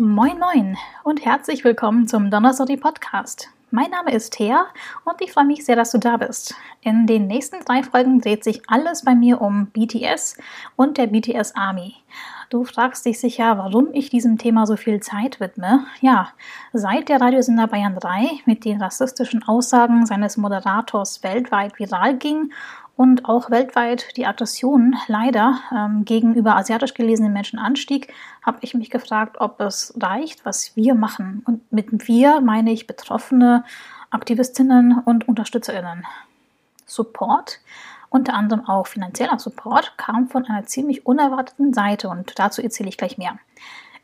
Moin Moin und herzlich willkommen zum Donnerstag Podcast. Mein Name ist Thea und ich freue mich sehr, dass du da bist. In den nächsten drei Folgen dreht sich alles bei mir um BTS und der BTS Army. Du fragst dich sicher, warum ich diesem Thema so viel Zeit widme. Ja, seit der Radiosender Bayern 3 mit den rassistischen Aussagen seines Moderators weltweit viral ging und auch weltweit die Aggression leider ähm, gegenüber asiatisch gelesenen Menschen anstieg, habe ich mich gefragt, ob es reicht, was wir machen. Und mit wir meine ich Betroffene, Aktivistinnen und Unterstützerinnen. Support unter anderem auch finanzieller Support kam von einer ziemlich unerwarteten Seite und dazu erzähle ich gleich mehr.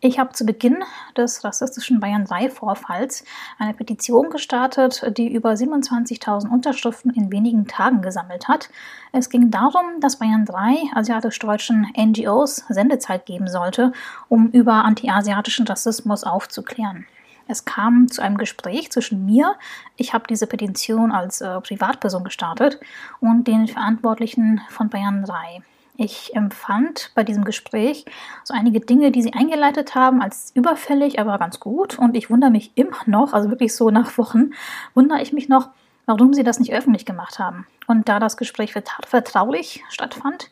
Ich habe zu Beginn des rassistischen Bayern 3 Vorfalls eine Petition gestartet, die über 27.000 Unterschriften in wenigen Tagen gesammelt hat. Es ging darum, dass Bayern 3 asiatisch-deutschen NGOs Sendezeit geben sollte, um über antiasiatischen Rassismus aufzuklären. Es kam zu einem Gespräch zwischen mir, ich habe diese Petition als äh, Privatperson gestartet, und den Verantwortlichen von Bayern 3. Ich empfand bei diesem Gespräch so einige Dinge, die sie eingeleitet haben, als überfällig, aber ganz gut. Und ich wundere mich immer noch, also wirklich so nach Wochen, wundere ich mich noch, warum sie das nicht öffentlich gemacht haben. Und da das Gespräch vertraulich stattfand,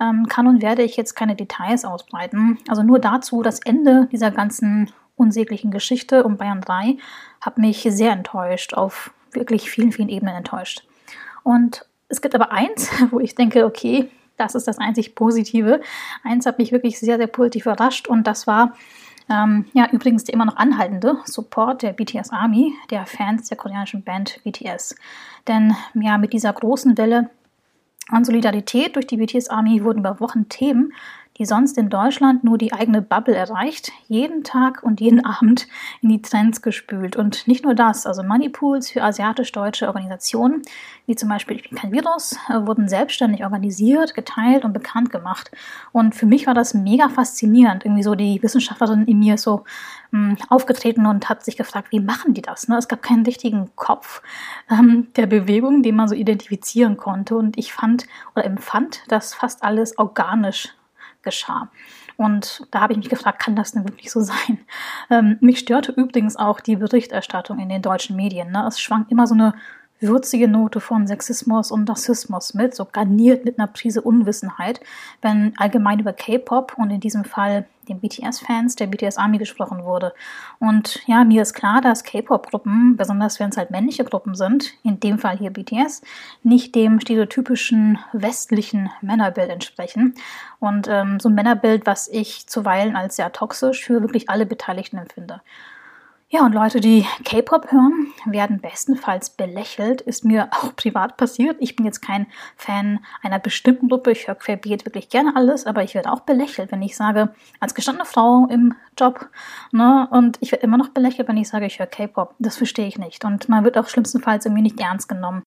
ähm, kann und werde ich jetzt keine Details ausbreiten. Also nur dazu das Ende dieser ganzen unsäglichen Geschichte um Bayern 3 hat mich sehr enttäuscht, auf wirklich vielen, vielen Ebenen enttäuscht. Und es gibt aber eins, wo ich denke, okay, das ist das einzig Positive. Eins hat mich wirklich sehr, sehr positiv überrascht und das war ähm, ja übrigens der immer noch anhaltende Support der BTS Army, der Fans der koreanischen Band BTS. Denn ja, mit dieser großen Welle an Solidarität durch die BTS Army wurden über Wochen Themen die sonst in Deutschland nur die eigene Bubble erreicht, jeden Tag und jeden Abend in die Trends gespült. Und nicht nur das, also Moneypools für asiatisch-deutsche Organisationen, wie zum Beispiel Ich bin kein Virus, äh, wurden selbstständig organisiert, geteilt und bekannt gemacht. Und für mich war das mega faszinierend. Irgendwie so die Wissenschaftlerin in mir so hm, aufgetreten und hat sich gefragt, wie machen die das? Ne? Es gab keinen richtigen Kopf ähm, der Bewegung, den man so identifizieren konnte. Und ich fand oder empfand, dass fast alles organisch geschah. Und da habe ich mich gefragt, kann das denn wirklich so sein? Ähm, mich störte übrigens auch die Berichterstattung in den deutschen Medien. Ne? Es schwang immer so eine würzige Note von Sexismus und Rassismus mit, so garniert mit einer Prise Unwissenheit, wenn allgemein über K-Pop und in diesem Fall den BTS-Fans der BTS Army gesprochen wurde. Und ja, mir ist klar, dass K-Pop-Gruppen, besonders wenn es halt männliche Gruppen sind, in dem Fall hier BTS, nicht dem stereotypischen westlichen Männerbild entsprechen. Und ähm, so ein Männerbild, was ich zuweilen als sehr toxisch für wirklich alle Beteiligten empfinde. Ja, und Leute, die K-Pop hören, werden bestenfalls belächelt. Ist mir auch privat passiert. Ich bin jetzt kein Fan einer bestimmten Gruppe. Ich höre querbeet wirklich gerne alles, aber ich werde auch belächelt, wenn ich sage, als gestandene Frau im Job, ne, und ich werde immer noch belächelt, wenn ich sage, ich höre K-Pop. Das verstehe ich nicht. Und man wird auch schlimmstenfalls irgendwie nicht ernst genommen.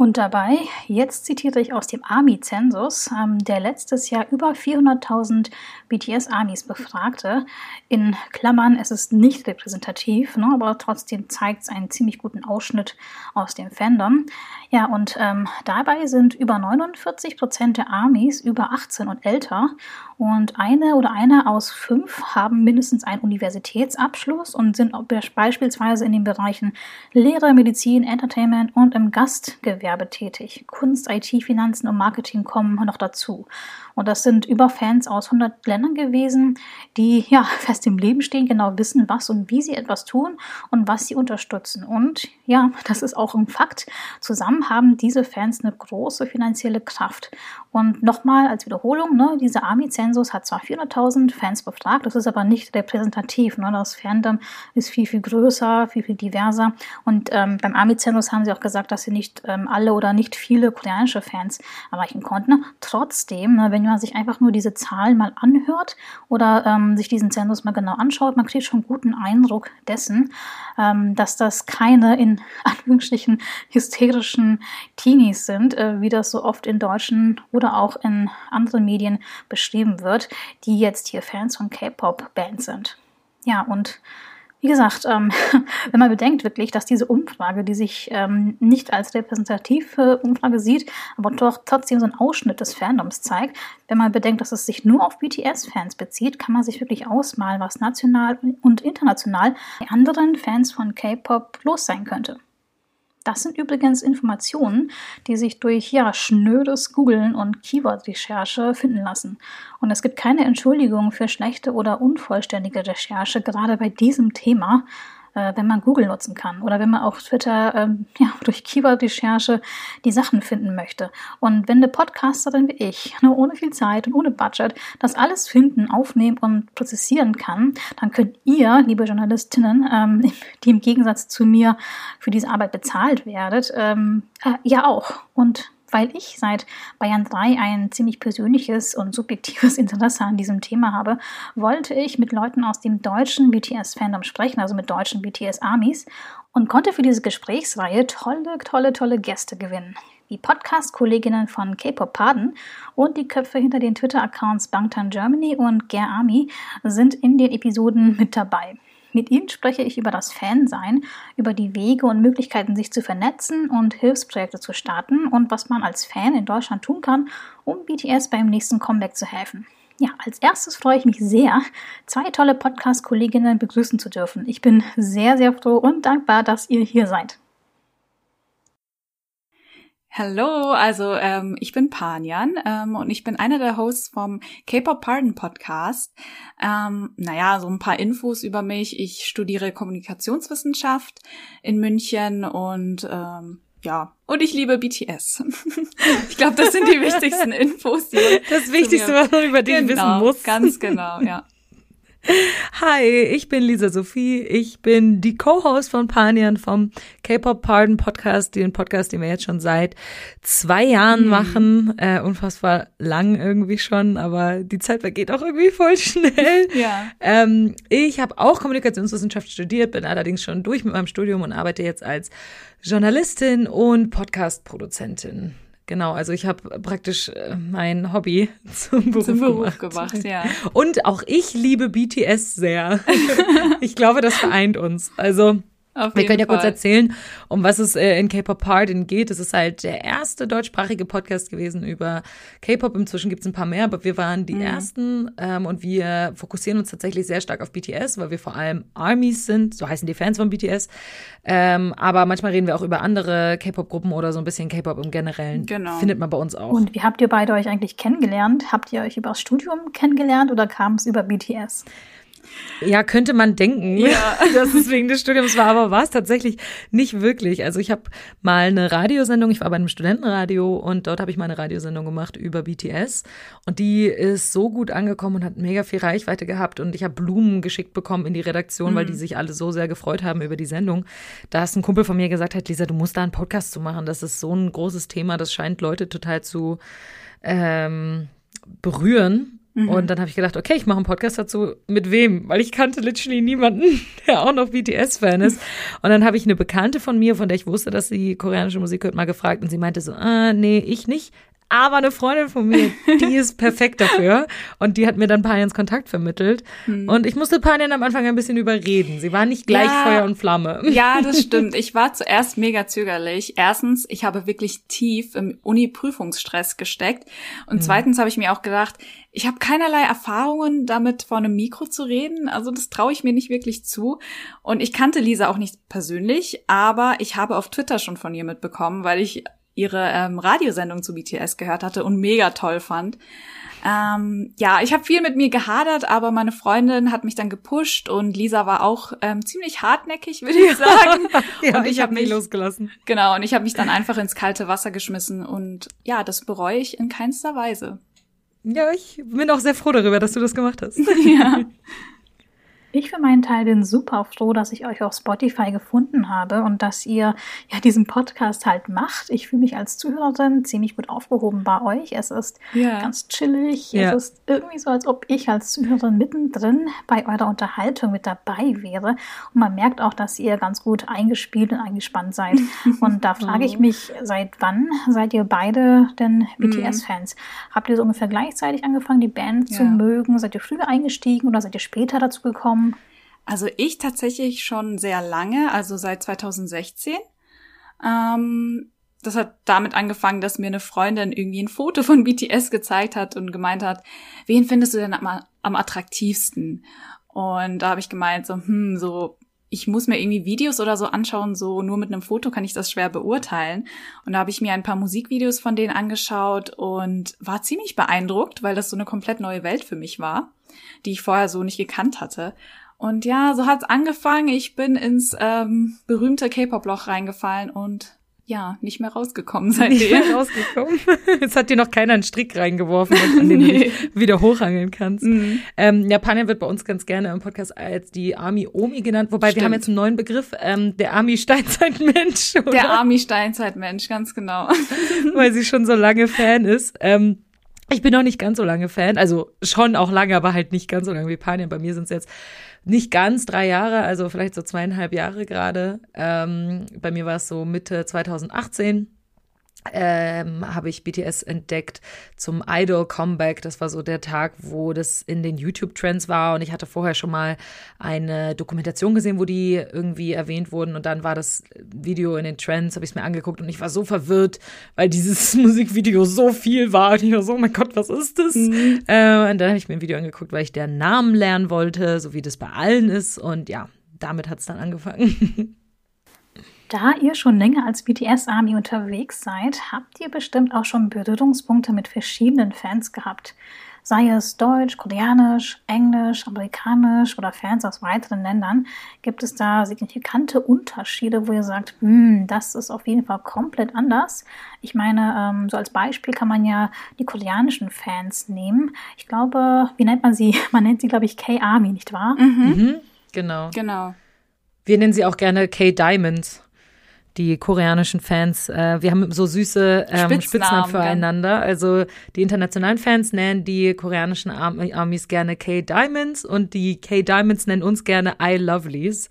Und dabei, jetzt zitiere ich aus dem Army-Zensus, ähm, der letztes Jahr über 400.000 BTS-Armies befragte. In Klammern, es ist nicht repräsentativ, ne, aber trotzdem zeigt es einen ziemlich guten Ausschnitt aus dem Fandom. Ja, und ähm, dabei sind über 49 Prozent der Armies über 18 und älter und eine oder einer aus fünf haben mindestens einen Universitätsabschluss und sind beispielsweise in den Bereichen Lehre, Medizin, Entertainment und im Gastgewerbe tätig. Kunst, IT, Finanzen und Marketing kommen noch dazu. Und das sind über Fans aus 100 Ländern gewesen, die ja fest im Leben stehen, genau wissen, was und wie sie etwas tun und was sie unterstützen. Und ja, das ist auch ein Fakt. Zusammen haben diese Fans eine große finanzielle Kraft. Und nochmal als Wiederholung, ne, dieser Army-Zensus hat zwar 400.000 Fans befragt, das ist aber nicht repräsentativ. Ne, das Fandom ist viel, viel größer, viel, viel diverser. Und ähm, beim Army-Zensus haben sie auch gesagt, dass sie nicht ähm, alle oder nicht viele koreanische Fans erreichen konnten. Trotzdem, ne, wenn man sich einfach nur diese Zahlen mal anhört oder ähm, sich diesen Zensus mal genau anschaut, man kriegt schon einen guten Eindruck dessen, ähm, dass das keine in Anführungsstrichen hysterischen Teenies sind, äh, wie das so oft in deutschen oder auch in anderen Medien beschrieben wird, die jetzt hier Fans von K-Pop-Bands sind. Ja, und Wie gesagt, ähm, wenn man bedenkt wirklich, dass diese Umfrage, die sich ähm, nicht als repräsentative Umfrage sieht, aber doch trotzdem so einen Ausschnitt des Fandoms zeigt, wenn man bedenkt, dass es sich nur auf BTS-Fans bezieht, kann man sich wirklich ausmalen, was national und international bei anderen Fans von K-Pop los sein könnte. Das sind übrigens Informationen, die sich durch ja, schnödes Googlen und Keyword-Recherche finden lassen. Und es gibt keine Entschuldigung für schlechte oder unvollständige Recherche, gerade bei diesem Thema äh, wenn man Google nutzen kann oder wenn man auf Twitter ähm, ja, durch Keyword-Recherche die Sachen finden möchte. Und wenn eine Podcasterin wie ich, nur ohne viel Zeit und ohne Budget, das alles finden, aufnehmen und prozessieren kann, dann könnt ihr, liebe Journalistinnen, ähm, die im Gegensatz zu mir für diese Arbeit bezahlt werdet, ähm, äh, ja auch. Und weil ich seit Bayern 3 ein ziemlich persönliches und subjektives Interesse an diesem Thema habe, wollte ich mit Leuten aus dem deutschen BTS-Fandom sprechen, also mit deutschen BTS-Armies, und konnte für diese Gesprächsreihe tolle, tolle, tolle Gäste gewinnen. Die Podcast-Kolleginnen von K-Pop Paden und die Köpfe hinter den Twitter-Accounts Bangtan Germany und Ger Army sind in den Episoden mit dabei. Mit ihnen spreche ich über das Fansein, über die Wege und Möglichkeiten, sich zu vernetzen und Hilfsprojekte zu starten und was man als Fan in Deutschland tun kann, um BTS beim nächsten Comeback zu helfen. Ja, als erstes freue ich mich sehr, zwei tolle Podcast-Kolleginnen begrüßen zu dürfen. Ich bin sehr, sehr froh und dankbar, dass ihr hier seid. Hallo, also ähm, ich bin Panjan ähm, und ich bin einer der Hosts vom K-Pop Pardon Podcast. Ähm, naja, so ein paar Infos über mich. Ich studiere Kommunikationswissenschaft in München und ähm, ja, und ich liebe BTS. ich glaube, das sind die wichtigsten Infos. Die das Wichtigste, was man über dich genau, wissen muss. Ganz genau, ja. Hi, ich bin Lisa Sophie. Ich bin die Co-Host von Panian vom K-Pop Pardon Podcast, den Podcast, den wir jetzt schon seit zwei Jahren mhm. machen. Äh, unfassbar lang irgendwie schon, aber die Zeit vergeht auch irgendwie voll schnell. ja. Ähm, ich habe auch Kommunikationswissenschaft studiert, bin allerdings schon durch mit meinem Studium und arbeite jetzt als Journalistin und Podcast-Produzentin. Genau, also ich habe praktisch äh, mein Hobby zum Beruf, zum Beruf gemacht. gemacht. ja. Und auch ich liebe BTS sehr. ich glaube, das vereint uns. Also auf Wir können ja Fall. kurz erzählen, um was es äh, in K-Pop Pardon geht. Es ist halt der erste deutschsprachige Podcast gewesen über K-Pop. Inzwischen gibt es ein paar mehr, aber wir waren die mhm. ersten ähm, und wir fokussieren uns tatsächlich sehr stark auf BTS, weil wir vor allem Armies sind, so heißen die Fans von BTS. Ähm, aber manchmal reden wir auch über andere K-Pop-Gruppen oder so ein bisschen K-Pop im Generellen. Genau. Findet man bei uns auch. Und wie habt ihr beide euch eigentlich kennengelernt? Habt ihr euch über das Studium kennengelernt oder kam es über BTS? Ja, könnte man denken, ja. dass es wegen des Studiums war, aber war es tatsächlich nicht wirklich. Also ich habe mal eine Radiosendung, ich war bei einem Studentenradio und dort habe ich mal eine Radiosendung gemacht über BTS und die ist so gut angekommen und hat mega viel Reichweite gehabt und ich habe Blumen geschickt bekommen in die Redaktion, mhm. weil die sich alle so sehr gefreut haben über die Sendung. Da ist ein Kumpel von mir gesagt hat, Lisa, du musst da einen Podcast zu machen. Das ist so ein großes Thema, das scheint Leute total zu ähm, berühren. Mhm. Und dann habe ich gedacht, okay, ich mache einen Podcast dazu. Mit wem? Weil ich kannte literally niemanden, der auch noch BTS-Fan ist. Und dann habe ich eine Bekannte von mir, von der ich wusste, dass sie koreanische Musik hört, mal gefragt. Und sie meinte so, ah, nee, ich nicht. Aber eine Freundin von mir, die ist perfekt dafür. Und die hat mir dann Panians Kontakt vermittelt. Mhm. Und ich musste Panian am Anfang ein bisschen überreden. Sie war nicht gleich ja, Feuer und Flamme. Ja, das stimmt. Ich war zuerst mega zögerlich. Erstens, ich habe wirklich tief im Uni-Prüfungsstress gesteckt. Und mhm. zweitens habe ich mir auch gedacht, ich habe keinerlei Erfahrungen damit, vor einem Mikro zu reden. Also das traue ich mir nicht wirklich zu. Und ich kannte Lisa auch nicht persönlich, aber ich habe auf Twitter schon von ihr mitbekommen, weil ich ihre ähm, Radiosendung zu BTS gehört hatte und mega toll fand. Ähm, ja, ich habe viel mit mir gehadert, aber meine Freundin hat mich dann gepusht und Lisa war auch ähm, ziemlich hartnäckig, würde ich sagen. ja, und ich, ich habe mich losgelassen. Genau, und ich habe mich dann einfach ins kalte Wasser geschmissen und ja, das bereue ich in keinster Weise. Ja, ich bin auch sehr froh darüber, dass du das gemacht hast. ja. Ich für meinen Teil bin super froh, dass ich euch auf Spotify gefunden habe und dass ihr ja diesen Podcast halt macht. Ich fühle mich als Zuhörerin ziemlich gut aufgehoben bei euch. Es ist ja. ganz chillig. Ja. Es ist irgendwie so, als ob ich als Zuhörerin mittendrin bei eurer Unterhaltung mit dabei wäre. Und man merkt auch, dass ihr ganz gut eingespielt und eingespannt seid. Und da frage ich mich, seit wann seid ihr beide denn BTS-Fans? Habt ihr so ungefähr gleichzeitig angefangen, die Band ja. zu mögen? Seid ihr früher eingestiegen oder seid ihr später dazu gekommen? Also ich tatsächlich schon sehr lange, also seit 2016. Ähm, das hat damit angefangen, dass mir eine Freundin irgendwie ein Foto von BTS gezeigt hat und gemeint hat, wen findest du denn am, am attraktivsten? Und da habe ich gemeint, so, hm, so, ich muss mir irgendwie Videos oder so anschauen, so nur mit einem Foto kann ich das schwer beurteilen. Und da habe ich mir ein paar Musikvideos von denen angeschaut und war ziemlich beeindruckt, weil das so eine komplett neue Welt für mich war, die ich vorher so nicht gekannt hatte. Und ja, so hat's angefangen. Ich bin ins ähm, berühmte K-Pop-Loch reingefallen und ja, nicht mehr rausgekommen seitdem. Nicht mehr rausgekommen. Jetzt hat dir noch keiner einen Strick reingeworfen, an dem nee. du wieder hochhangeln kannst. Mhm. Ähm, Japaner wird bei uns ganz gerne im Podcast als die Army Omi genannt, wobei Stimmt. wir haben jetzt einen neuen Begriff, ähm, der Army Steinzeitmensch. Oder? Der Army Steinzeitmensch, ganz genau. Weil sie schon so lange Fan ist. Ähm, ich bin noch nicht ganz so lange Fan, also schon auch lange, aber halt nicht ganz so lange wie Pania. Bei mir sind es jetzt nicht ganz drei Jahre, also vielleicht so zweieinhalb Jahre gerade. Ähm, bei mir war es so Mitte 2018 ähm, habe ich BTS entdeckt zum Idol Comeback. Das war so der Tag, wo das in den YouTube-Trends war. Und ich hatte vorher schon mal eine Dokumentation gesehen, wo die irgendwie erwähnt wurden. Und dann war das Video in den Trends, habe ich es mir angeguckt und ich war so verwirrt, weil dieses Musikvideo so viel war. Und ich war so, oh mein Gott, was ist das? Mhm. Äh, und dann habe ich mir ein Video angeguckt, weil ich deren Namen lernen wollte, so wie das bei allen ist. Und ja, damit hat es dann angefangen. Da ihr schon länger als BTS Army unterwegs seid, habt ihr bestimmt auch schon Berührungspunkte mit verschiedenen Fans gehabt. Sei es Deutsch, Koreanisch, Englisch, Amerikanisch oder Fans aus weiteren Ländern, gibt es da signifikante Unterschiede, wo ihr sagt, hm, das ist auf jeden Fall komplett anders. Ich meine, ähm, so als Beispiel kann man ja die koreanischen Fans nehmen. Ich glaube, wie nennt man sie? Man nennt sie, glaube ich, K-Army, nicht wahr? Mhm. Mhm, genau. Genau. Wir nennen sie auch gerne K-Diamonds die koreanischen Fans. Äh, wir haben so süße ähm, Spitznamen, Spitznamen füreinander. Also die internationalen Fans nennen die koreanischen Armies gerne K-Diamonds und die K-Diamonds nennen uns gerne I-Lovelies.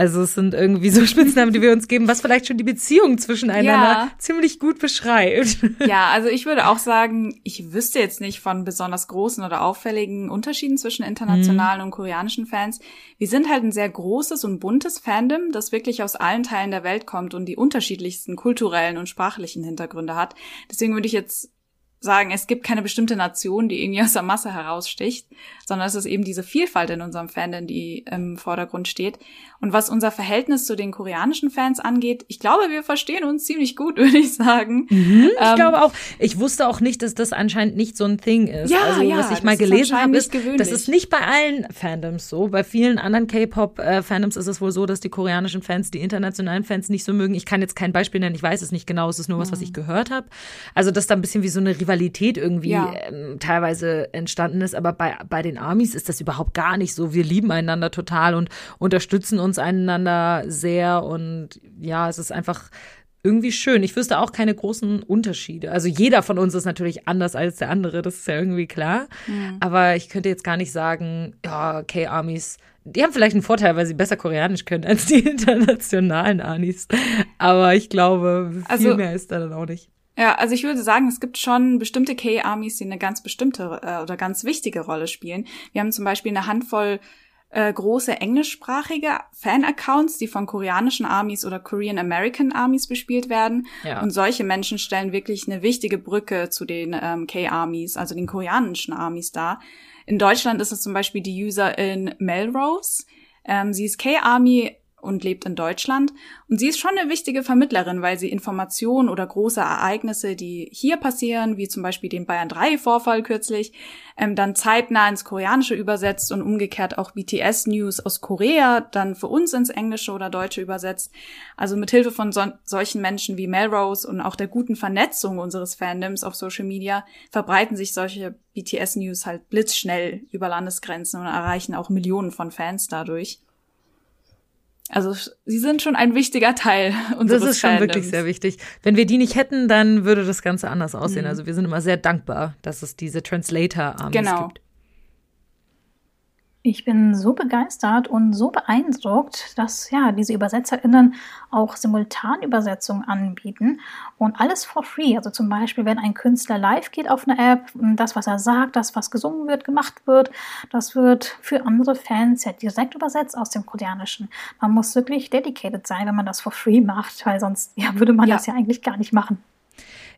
Also es sind irgendwie so Spitznamen, die wir uns geben, was vielleicht schon die Beziehung zwischeneinander ja. ziemlich gut beschreibt. Ja, also ich würde auch sagen, ich wüsste jetzt nicht von besonders großen oder auffälligen Unterschieden zwischen internationalen mhm. und koreanischen Fans. Wir sind halt ein sehr großes und buntes Fandom, das wirklich aus allen Teilen der Welt kommt und die unterschiedlichsten kulturellen und sprachlichen Hintergründe hat. Deswegen würde ich jetzt sagen, es gibt keine bestimmte Nation, die irgendwie aus der Masse heraussticht, sondern es ist eben diese Vielfalt in unserem Fandom, die im Vordergrund steht. Und was unser Verhältnis zu den koreanischen Fans angeht, ich glaube, wir verstehen uns ziemlich gut, würde ich sagen. Mhm, ich ähm, glaube auch. Ich wusste auch nicht, dass das anscheinend nicht so ein Thing ist. Ja, also, ja, was ich mal gelesen habe, ist, das ist nicht bei allen Fandoms so. Bei vielen anderen K-Pop-Fandoms ist es wohl so, dass die koreanischen Fans die internationalen Fans nicht so mögen. Ich kann jetzt kein Beispiel nennen, ich weiß es nicht genau, es ist nur was, was ich mhm. gehört habe. Also, dass da ein bisschen wie so eine Rivalität irgendwie ja. ähm, teilweise entstanden ist. Aber bei, bei den Armies ist das überhaupt gar nicht so. Wir lieben einander total und unterstützen uns einander sehr. Und ja, es ist einfach irgendwie schön. Ich wüsste auch keine großen Unterschiede. Also jeder von uns ist natürlich anders als der andere, das ist ja irgendwie klar. Mhm. Aber ich könnte jetzt gar nicht sagen, ja, K-Armies, die haben vielleicht einen Vorteil, weil sie besser Koreanisch können als die internationalen Anis. Aber ich glaube, viel also, mehr ist da dann auch nicht. Ja, also ich würde sagen, es gibt schon bestimmte K-Armies, die eine ganz bestimmte äh, oder ganz wichtige Rolle spielen. Wir haben zum Beispiel eine Handvoll äh, große englischsprachige Fan-Accounts, die von koreanischen Armies oder Korean American Armies bespielt werden. Ja. Und solche Menschen stellen wirklich eine wichtige Brücke zu den ähm, K-Armies, also den koreanischen Armies dar. In Deutschland ist es zum Beispiel die Userin Melrose. Ähm, sie ist K-Army und lebt in Deutschland. Und sie ist schon eine wichtige Vermittlerin, weil sie Informationen oder große Ereignisse, die hier passieren, wie zum Beispiel den Bayern 3-Vorfall kürzlich, ähm, dann zeitnah ins Koreanische übersetzt und umgekehrt auch BTS-News aus Korea dann für uns ins Englische oder Deutsche übersetzt. Also mit Hilfe von so solchen Menschen wie Melrose und auch der guten Vernetzung unseres Fandoms auf Social Media verbreiten sich solche BTS-News halt blitzschnell über Landesgrenzen und erreichen auch Millionen von Fans dadurch. Also sie sind schon ein wichtiger Teil unseres Das ist schon Fandoms. wirklich sehr wichtig. Wenn wir die nicht hätten, dann würde das Ganze anders aussehen. Mhm. Also wir sind immer sehr dankbar, dass es diese Translator-Armies genau. gibt. Ich bin so begeistert und so beeindruckt, dass ja diese ÜbersetzerInnen auch Simultanübersetzungen anbieten und alles for free. Also zum Beispiel, wenn ein Künstler live geht auf einer App, das, was er sagt, das, was gesungen wird, gemacht wird, das wird für andere Fans ja direkt übersetzt aus dem Koreanischen. Man muss wirklich dedicated sein, wenn man das for free macht, weil sonst ja, würde man ja. das ja eigentlich gar nicht machen.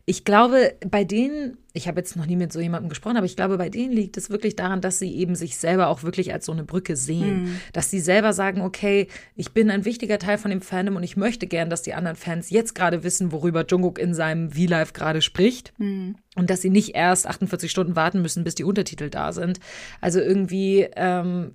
Ich glaube, bei denen, ich habe jetzt noch nie mit so jemandem gesprochen, aber ich glaube, bei denen liegt es wirklich daran, dass sie eben sich selber auch wirklich als so eine Brücke sehen. Mhm. Dass sie selber sagen, okay, ich bin ein wichtiger Teil von dem Fandom und ich möchte gern, dass die anderen Fans jetzt gerade wissen, worüber Jungkook in seinem V-Live gerade spricht. Mhm und dass sie nicht erst 48 Stunden warten müssen, bis die Untertitel da sind. Also irgendwie ähm,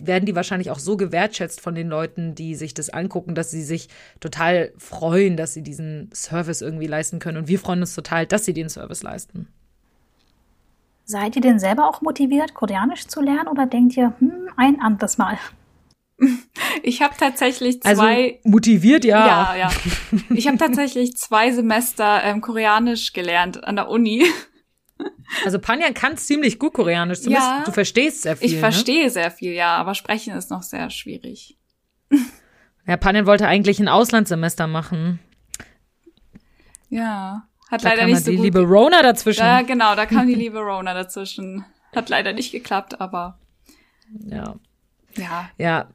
werden die wahrscheinlich auch so gewertschätzt von den Leuten, die sich das angucken, dass sie sich total freuen, dass sie diesen Service irgendwie leisten können. Und wir freuen uns total, dass sie den Service leisten. Seid ihr denn selber auch motiviert, Koreanisch zu lernen oder denkt ihr, hm, ein anderes Mal? Ich habe tatsächlich also zwei. Also motiviert, ja. Ja, ja. Ich habe tatsächlich zwei Semester ähm, Koreanisch gelernt an der Uni. Also Panjan kann ziemlich gut Koreanisch. Zumindest ja, du verstehst sehr viel. Ich ne? verstehe sehr viel, ja, aber sprechen ist noch sehr schwierig. Ja, Panjan wollte eigentlich ein Auslandssemester machen. Ja, hat da leider nicht so die gut. liebe Rona dazwischen. Ja, genau, da kam die liebe Rona dazwischen. Hat leider nicht geklappt, aber. Ja. Ja. Ja,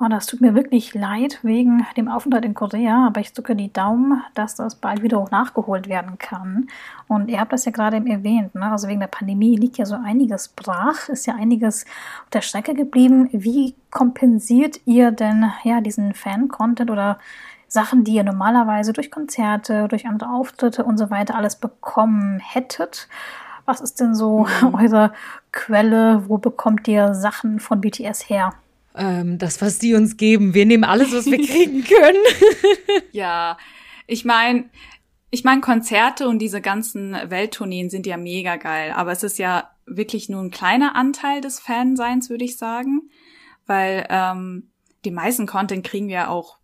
Oh, das tut mir wirklich leid wegen dem Aufenthalt in Korea, aber ich drücke die Daumen, dass das bald wieder auch nachgeholt werden kann. Und ihr habt das ja gerade eben erwähnt, ne? also wegen der Pandemie liegt ja so einiges brach, ist ja einiges auf der Strecke geblieben. Wie kompensiert ihr denn ja diesen Fan-Content oder Sachen, die ihr normalerweise durch Konzerte, durch andere Auftritte und so weiter alles bekommen hättet? Was ist denn so mhm. eure Quelle? Wo bekommt ihr Sachen von BTS her? ähm, das, was die uns geben. Wir nehmen alles, was wir kriegen können. ja, ich meine, ich meine, Konzerte und diese ganzen Welttourneen sind ja mega geil, aber es ist ja wirklich nur ein kleiner Anteil des Fanseins, würde ich sagen, weil ähm, die meisten Content kriegen wir auch,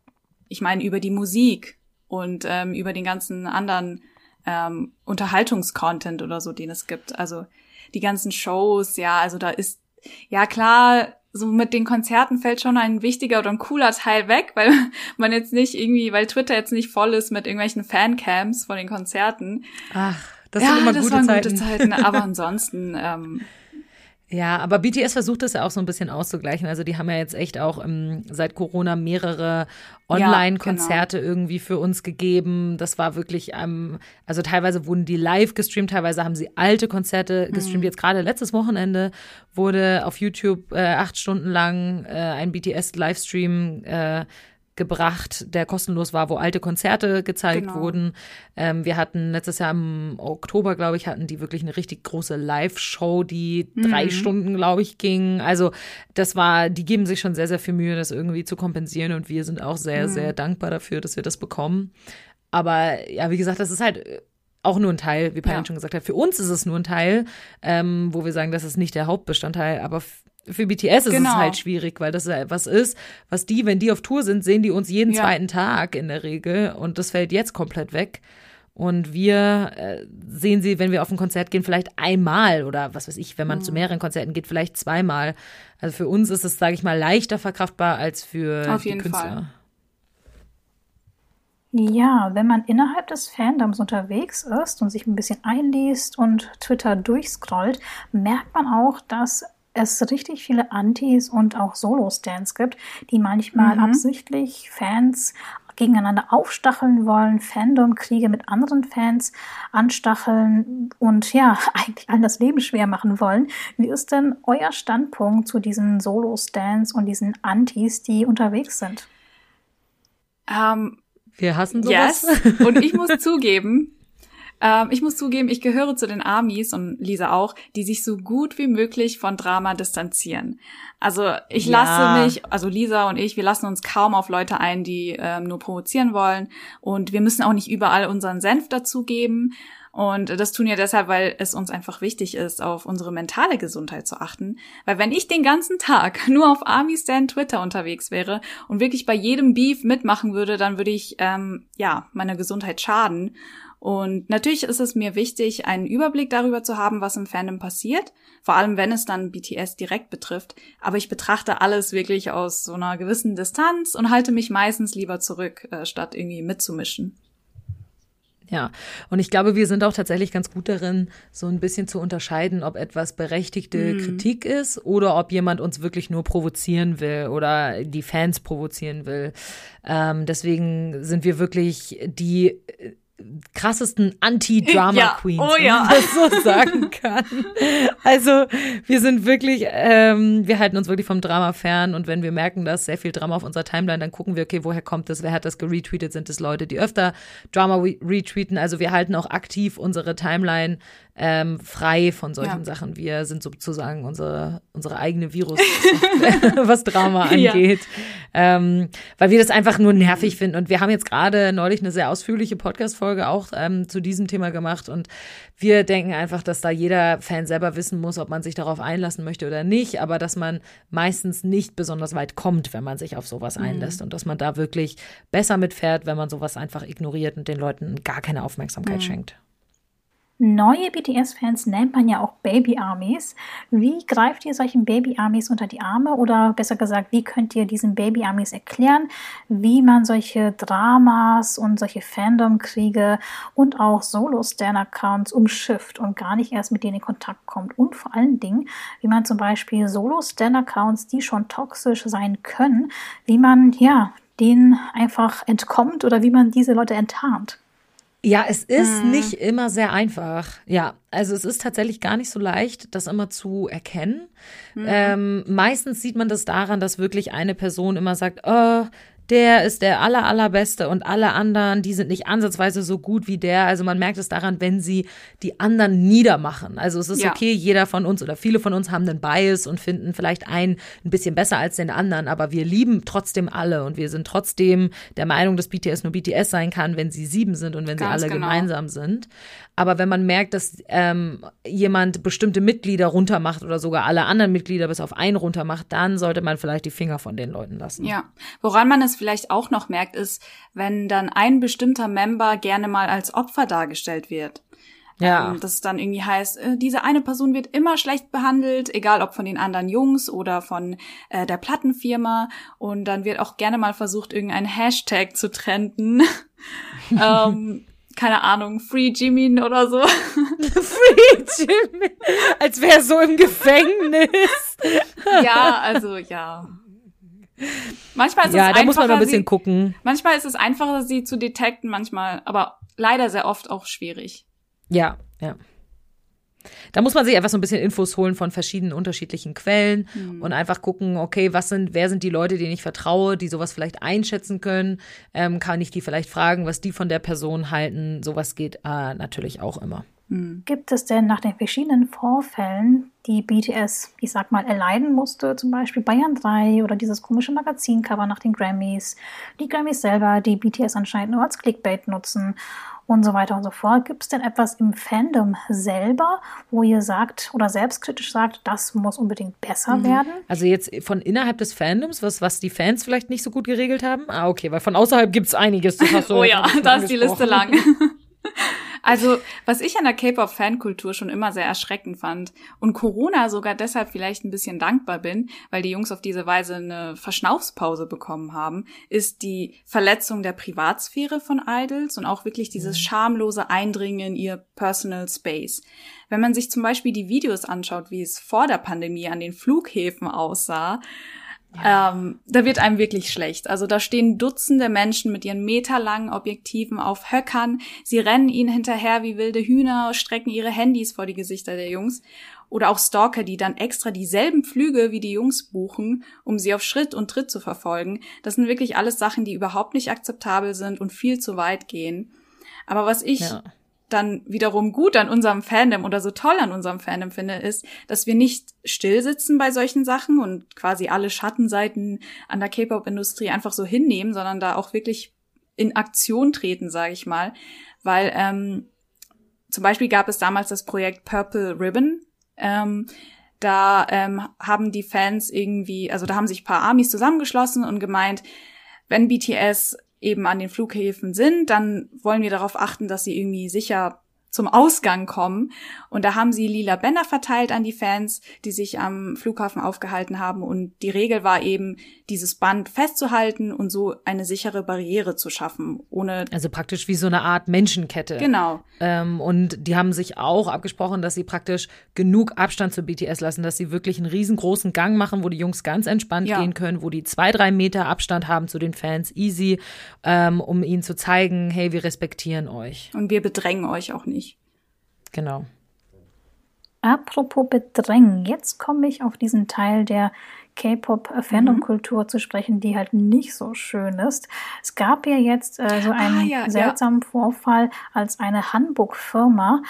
ich meine, über die Musik und ähm, über den ganzen anderen ähm, Unterhaltungskontent oder so, den es gibt. Also die ganzen Shows, ja, also da ist, ja klar, so mit den Konzerten fällt schon ein wichtiger oder ein cooler Teil weg, weil man jetzt nicht irgendwie, weil Twitter jetzt nicht voll ist mit irgendwelchen Fancams von den Konzerten. Ach, das ja, sind immer das gute waren Zeiten. gute Zeiten. Aber ansonsten, ähm, ja, aber BTS versucht es ja auch so ein bisschen auszugleichen. Also die haben ja jetzt echt auch ähm, seit Corona mehrere Online-Konzerte ja, genau. irgendwie für uns gegeben. Das war wirklich, ähm, also teilweise wurden die live gestreamt, teilweise haben sie alte Konzerte gestreamt. Mhm. Jetzt gerade letztes Wochenende wurde auf YouTube äh, acht Stunden lang äh, ein BTS-Livestream äh, gebracht, der kostenlos war, wo alte Konzerte gezeigt genau. wurden. Ähm, wir hatten letztes Jahr im Oktober, glaube ich, hatten die wirklich eine richtig große Live-Show, die mhm. drei Stunden, glaube ich, ging. Also das war, die geben sich schon sehr, sehr viel Mühe, das irgendwie zu kompensieren und wir sind auch sehr, mhm. sehr dankbar dafür, dass wir das bekommen. Aber ja, wie gesagt, das ist halt auch nur ein Teil, wie Payan ja. schon gesagt hat. Für uns ist es nur ein Teil, ähm, wo wir sagen, das ist nicht der Hauptbestandteil, aber für BTS ist genau. es halt schwierig, weil das etwas ist, was die, wenn die auf Tour sind, sehen die uns jeden ja. zweiten Tag in der Regel und das fällt jetzt komplett weg. Und wir äh, sehen sie, wenn wir auf ein Konzert gehen, vielleicht einmal oder was weiß ich, wenn man mhm. zu mehreren Konzerten geht, vielleicht zweimal. Also für uns ist es, sage ich mal, leichter verkraftbar als für auf die Künstler. Fall. Ja, wenn man innerhalb des Fandoms unterwegs ist und sich ein bisschen einliest und Twitter durchscrollt, merkt man auch, dass es richtig viele Antis und auch Solo-Stands gibt, die manchmal mhm. absichtlich Fans gegeneinander aufstacheln wollen, Fandom-Kriege mit anderen Fans anstacheln und ja, eigentlich allen das Leben schwer machen wollen. Wie ist denn euer Standpunkt zu diesen Solo-Stands und diesen Antis, die unterwegs sind? Um, ähm, Wir hassen sowas. Yes. Und ich muss zugeben, ähm, ich muss zugeben, ich gehöre zu den Amis und Lisa auch, die sich so gut wie möglich von Drama distanzieren. Also ich ja. lasse mich, also Lisa und ich, wir lassen uns kaum auf Leute ein, die ähm, nur provozieren wollen. Und wir müssen auch nicht überall unseren Senf dazugeben. Und das tun wir deshalb, weil es uns einfach wichtig ist, auf unsere mentale Gesundheit zu achten. Weil wenn ich den ganzen Tag nur auf Army Stan Twitter unterwegs wäre und wirklich bei jedem Beef mitmachen würde, dann würde ich ähm, ja meiner Gesundheit schaden. Und natürlich ist es mir wichtig, einen Überblick darüber zu haben, was im Fandom passiert, vor allem wenn es dann BTS direkt betrifft. Aber ich betrachte alles wirklich aus so einer gewissen Distanz und halte mich meistens lieber zurück, äh, statt irgendwie mitzumischen. Ja, und ich glaube, wir sind auch tatsächlich ganz gut darin, so ein bisschen zu unterscheiden, ob etwas berechtigte mm. Kritik ist oder ob jemand uns wirklich nur provozieren will oder die Fans provozieren will. Ähm, deswegen sind wir wirklich die krassesten Anti-Drama-Queens, ja. oh, ja. wenn man das so sagen kann. Also wir sind wirklich, ähm, wir halten uns wirklich vom Drama fern und wenn wir merken, dass sehr viel Drama auf unserer Timeline, dann gucken wir, okay, woher kommt das, wer hat das geretweetet, sind es Leute, die öfter Drama retweeten. Also wir halten auch aktiv unsere Timeline ähm, frei von solchen ja. Sachen. Wir sind sozusagen unsere, unsere eigene Virus, was Drama angeht. Ja. Ähm, weil wir das einfach nur nervig finden. Und wir haben jetzt gerade neulich eine sehr ausführliche Podcast-Folge auch ähm, zu diesem Thema gemacht. Und wir denken einfach, dass da jeder Fan selber wissen muss, ob man sich darauf einlassen möchte oder nicht. Aber dass man meistens nicht besonders weit kommt, wenn man sich auf sowas mhm. einlässt. Und dass man da wirklich besser mitfährt, wenn man sowas einfach ignoriert und den Leuten gar keine Aufmerksamkeit mhm. schenkt. Neue BTS-Fans nennt man ja auch Baby-Armies. Wie greift ihr solchen Baby-Armies unter die Arme? Oder besser gesagt, wie könnt ihr diesen Baby-Armies erklären, wie man solche Dramas und solche Fandom-Kriege und auch Solo-Stan-Accounts umschifft und gar nicht erst mit denen in Kontakt kommt? Und vor allen Dingen, wie man zum Beispiel Solo-Stan-Accounts, die schon toxisch sein können, wie man, ja, denen einfach entkommt oder wie man diese Leute enttarnt? Ja, es ist mhm. nicht immer sehr einfach. Ja, also es ist tatsächlich gar nicht so leicht, das immer zu erkennen. Mhm. Ähm, meistens sieht man das daran, dass wirklich eine Person immer sagt, oh, der ist der aller, allerbeste und alle anderen, die sind nicht ansatzweise so gut wie der. Also man merkt es daran, wenn sie die anderen niedermachen. Also es ist ja. okay, jeder von uns oder viele von uns haben einen Bias und finden vielleicht einen ein bisschen besser als den anderen, aber wir lieben trotzdem alle und wir sind trotzdem der Meinung, dass BTS nur BTS sein kann, wenn sie sieben sind und wenn Ganz sie alle genau. gemeinsam sind. Aber wenn man merkt, dass ähm, jemand bestimmte Mitglieder runtermacht oder sogar alle anderen Mitglieder bis auf einen runtermacht, dann sollte man vielleicht die Finger von den Leuten lassen. Ja, woran man es vielleicht auch noch merkt, ist, wenn dann ein bestimmter Member gerne mal als Opfer dargestellt wird. Ja. Ähm, das dann irgendwie heißt, äh, diese eine Person wird immer schlecht behandelt, egal ob von den anderen Jungs oder von äh, der Plattenfirma. Und dann wird auch gerne mal versucht, irgendein Hashtag zu trenden. ähm, keine Ahnung, Free Jimin oder so. Free Jimin. Als wäre so im Gefängnis. ja, also ja. Manchmal ist ja, es da muss man ein bisschen sie, gucken. Manchmal ist es einfacher, sie zu detekten, manchmal, aber leider sehr oft auch schwierig. Ja, ja. Da muss man sich einfach so ein bisschen Infos holen von verschiedenen unterschiedlichen Quellen mhm. und einfach gucken, okay, was sind, wer sind die Leute, denen ich vertraue, die sowas vielleicht einschätzen können? Ähm, kann ich die vielleicht fragen, was die von der Person halten? Sowas geht äh, natürlich auch immer. Mhm. Gibt es denn nach den verschiedenen Vorfällen, die BTS, ich sag mal, erleiden musste, zum Beispiel Bayern 3 oder dieses komische Magazincover nach den Grammys, die Grammys selber, die BTS anscheinend nur als Clickbait nutzen und so weiter und so fort. Gibt es denn etwas im Fandom selber, wo ihr sagt oder selbstkritisch sagt, das muss unbedingt besser mhm. werden? Also jetzt von innerhalb des Fandoms, was, was die Fans vielleicht nicht so gut geregelt haben? Ah, okay, weil von außerhalb gibt es einiges. oh ja, da ist die Liste lang. Also, was ich an der K-Pop-Fankultur schon immer sehr erschreckend fand und Corona sogar deshalb vielleicht ein bisschen dankbar bin, weil die Jungs auf diese Weise eine Verschnaufspause bekommen haben, ist die Verletzung der Privatsphäre von Idols und auch wirklich dieses mhm. schamlose Eindringen in ihr Personal Space. Wenn man sich zum Beispiel die Videos anschaut, wie es vor der Pandemie an den Flughäfen aussah, ja. Ähm, da wird einem wirklich schlecht. Also da stehen Dutzende Menschen mit ihren meterlangen Objektiven auf Höckern. Sie rennen ihnen hinterher wie wilde Hühner, strecken ihre Handys vor die Gesichter der Jungs. Oder auch Stalker, die dann extra dieselben Flüge wie die Jungs buchen, um sie auf Schritt und Tritt zu verfolgen. Das sind wirklich alles Sachen, die überhaupt nicht akzeptabel sind und viel zu weit gehen. Aber was ich ja dann wiederum gut an unserem Fandom oder so toll an unserem Fandom finde, ist, dass wir nicht still sitzen bei solchen Sachen und quasi alle Schattenseiten an der K-Pop-Industrie einfach so hinnehmen, sondern da auch wirklich in Aktion treten, sage ich mal. Weil ähm, zum Beispiel gab es damals das Projekt Purple Ribbon. Ähm, da ähm, haben die Fans irgendwie, also da haben sich paar Armies zusammengeschlossen und gemeint, wenn BTS eben an den Flughäfen sind, dann wollen wir darauf achten, dass sie irgendwie sicher zum Ausgang kommen. Und da haben sie lila Bänder verteilt an die Fans, die sich am Flughafen aufgehalten haben. Und die Regel war eben, dieses Band festzuhalten und so eine sichere Barriere zu schaffen, ohne. Also praktisch wie so eine Art Menschenkette. Genau. Ähm, und die haben sich auch abgesprochen, dass sie praktisch genug Abstand zu BTS lassen, dass sie wirklich einen riesengroßen Gang machen, wo die Jungs ganz entspannt ja. gehen können, wo die zwei, drei Meter Abstand haben zu den Fans, easy, ähm, um ihnen zu zeigen, hey, wir respektieren euch. Und wir bedrängen euch auch nicht. Genau. Apropos Bedrängen, jetzt komme ich auf diesen Teil der K-Pop-Fandom-Kultur mhm. zu sprechen, die halt nicht so schön ist. Es gab ja jetzt äh, so einen ah, ja, seltsamen ja. Vorfall, als eine Hamburg-Firma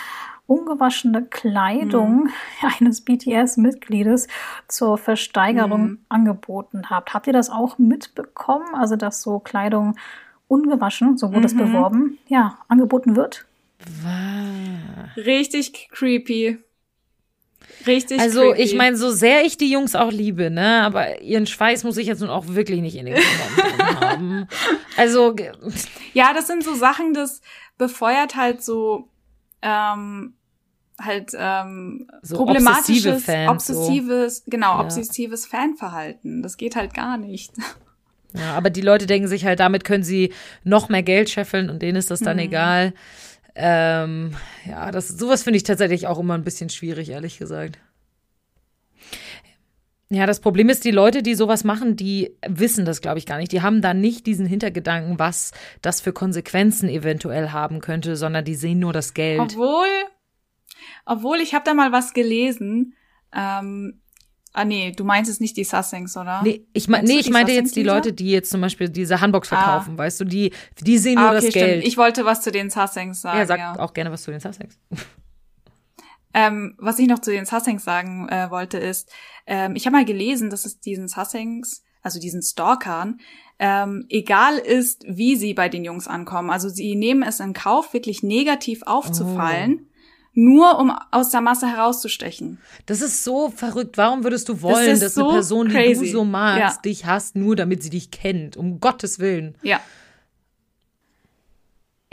ungewaschene Kleidung mhm. eines BTS-Mitgliedes zur Versteigerung mhm. angeboten hat. Habt ihr das auch mitbekommen? Also, dass so Kleidung ungewaschen, so wurde es mhm. beworben, ja, angeboten wird? Richtig creepy. Richtig Also creepy. ich meine, so sehr ich die Jungs auch liebe, ne, aber ihren Schweiß muss ich jetzt nun auch wirklich nicht in den Klamotten haben. Also ja, das sind so Sachen, das befeuert halt so ähm, halt ähm, so problematisches, obsessive Fans, obsessives, so. genau, ja. obsessives Fanverhalten. Das geht halt gar nicht. Ja, aber die Leute denken sich halt, damit können sie noch mehr Geld scheffeln und denen ist das dann mhm. egal. Ähm, ja, das, sowas finde ich tatsächlich auch immer ein bisschen schwierig, ehrlich gesagt. Ja, das Problem ist, die Leute, die sowas machen, die wissen das, glaube ich, gar nicht. Die haben da nicht diesen Hintergedanken, was das für Konsequenzen eventuell haben könnte, sondern die sehen nur das Geld. Obwohl, obwohl ich habe da mal was gelesen. Ähm, Ah nee, du meinst es nicht die Sussex, oder? Nee, ich, mein, nee, ich meinte jetzt die Leute, die jetzt zum Beispiel diese Handbox ah. verkaufen, ah. weißt du, die, die sehen nur ah, okay, das Geld. Stimmt. Ich wollte was zu den Sussex sagen. Ja, sag ja. auch gerne was zu den Sussex. Ähm, was ich noch zu den Sussex sagen äh, wollte, ist, ähm, ich habe mal gelesen, dass es diesen Sussex, also diesen Stalkern, ähm, egal ist, wie sie bei den Jungs ankommen. Also sie nehmen es in Kauf, wirklich negativ aufzufallen. Oh nur um aus der Masse herauszustechen. Das ist so verrückt. Warum würdest du wollen, das dass so eine Person, crazy. die du so magst, ja. dich hasst, nur damit sie dich kennt? Um Gottes Willen. Ja.